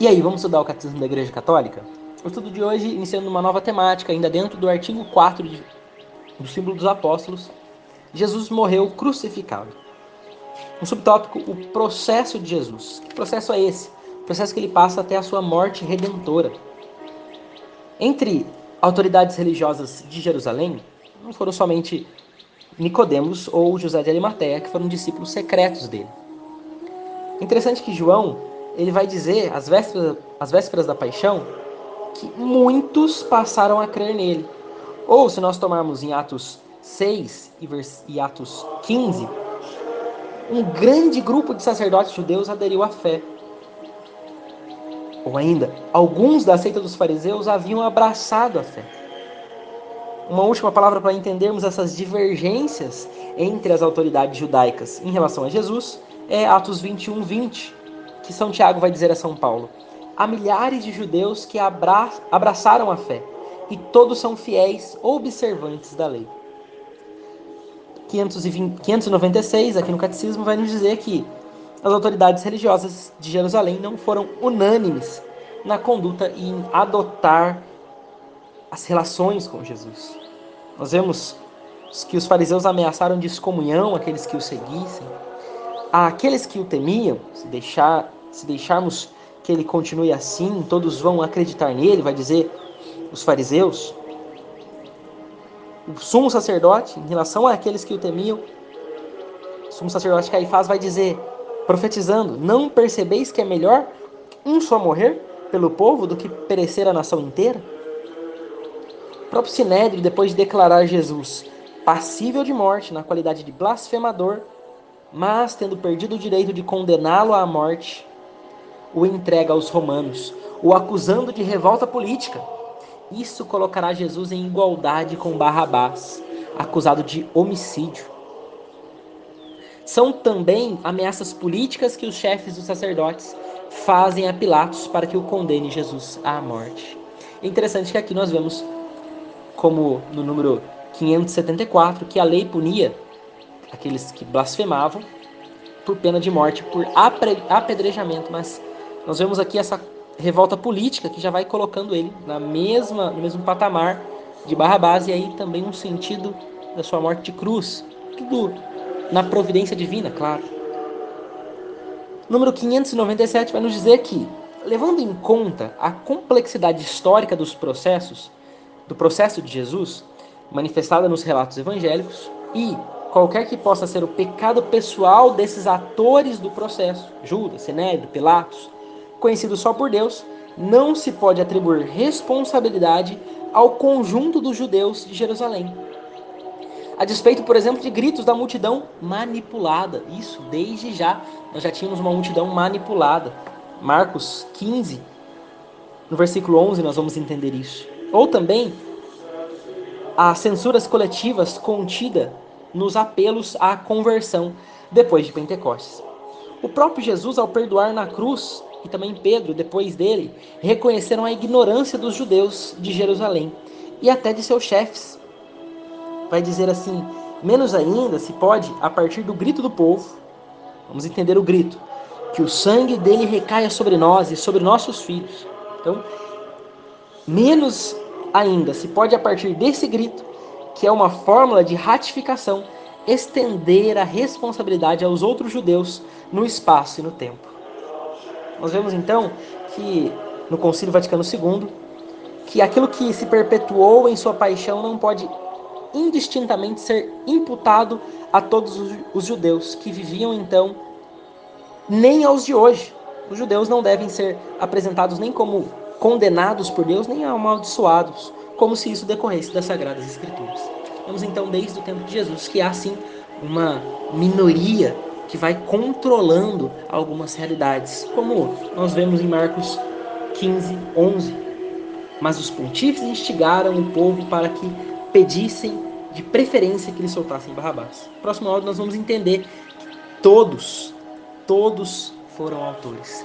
E aí, vamos estudar o Catecismo da Igreja Católica? O estudo de hoje iniciando uma nova temática, ainda dentro do artigo 4 de, do símbolo dos apóstolos. Jesus morreu crucificado. Um subtópico, o processo de Jesus. Que processo é esse? O processo que ele passa até a sua morte redentora. Entre autoridades religiosas de Jerusalém, não foram somente Nicodemos ou José de Arimateia, que foram discípulos secretos dele. Interessante que João ele vai dizer, às vésperas, às vésperas da paixão, que muitos passaram a crer nele. Ou, se nós tomarmos em Atos 6 e, vers, e Atos 15, um grande grupo de sacerdotes judeus aderiu à fé. Ou ainda, alguns da seita dos fariseus haviam abraçado a fé. Uma última palavra para entendermos essas divergências entre as autoridades judaicas em relação a Jesus é Atos 21, 20, que São Tiago vai dizer a São Paulo: há milhares de judeus que abra abraçaram a fé e todos são fiéis observantes da lei. 520, 596, aqui no Catecismo, vai nos dizer que as autoridades religiosas de Jerusalém não foram unânimes na conduta e em adotar as relações com Jesus. Nós vemos que os fariseus ameaçaram de excomunhão aqueles que o seguissem. Aqueles que o temiam, se deixar se deixarmos que ele continue assim, todos vão acreditar nele, vai dizer os fariseus. O sumo sacerdote, em relação àqueles que o temiam, o sumo sacerdote Caifás vai dizer, profetizando: Não percebeis que é melhor um só morrer pelo povo do que perecer a nação inteira? O próprio Sinédrio, depois de declarar Jesus passível de morte na qualidade de blasfemador, mas tendo perdido o direito de condená-lo à morte, o entrega aos romanos, o acusando de revolta política. Isso colocará Jesus em igualdade com Barrabás, acusado de homicídio. São também ameaças políticas que os chefes dos sacerdotes fazem a Pilatos para que o condene Jesus à morte. É interessante que aqui nós vemos, como no número 574, que a lei punia aqueles que blasfemavam por pena de morte, por apedrejamento, mas nós vemos aqui essa revolta política que já vai colocando ele na mesma, no mesmo patamar de Barrabás e aí também um sentido da sua morte de cruz. Tudo na providência divina, claro. Número 597 vai nos dizer que, levando em conta a complexidade histórica dos processos, do processo de Jesus, manifestada nos relatos evangélicos, e qualquer que possa ser o pecado pessoal desses atores do processo, Judas, Sinédrio, Pilatos, conhecido só por Deus, não se pode atribuir responsabilidade ao conjunto dos judeus de Jerusalém. A despeito, por exemplo, de gritos da multidão manipulada. Isso, desde já, nós já tínhamos uma multidão manipulada. Marcos 15, no versículo 11, nós vamos entender isso. Ou também as censuras coletivas contida nos apelos à conversão depois de Pentecostes. O próprio Jesus, ao perdoar na cruz, e também Pedro, depois dele, reconheceram a ignorância dos judeus de Jerusalém e até de seus chefes. Vai dizer assim: menos ainda se pode, a partir do grito do povo, vamos entender o grito, que o sangue dele recaia sobre nós e sobre nossos filhos. Então, menos ainda se pode, a partir desse grito, que é uma fórmula de ratificação, estender a responsabilidade aos outros judeus no espaço e no tempo. Nós vemos então que no Concílio Vaticano II que aquilo que se perpetuou em sua paixão não pode indistintamente ser imputado a todos os judeus que viviam então, nem aos de hoje. Os judeus não devem ser apresentados nem como condenados por Deus, nem amaldiçoados, como se isso decorresse das Sagradas Escrituras. Vemos então desde o tempo de Jesus que há sim uma minoria que vai controlando algumas realidades, como nós vemos em Marcos 15, 11. Mas os pontífices instigaram o povo para que pedissem de preferência que eles soltassem Barrabás. Próximo áudio nós vamos entender que todos, todos foram autores.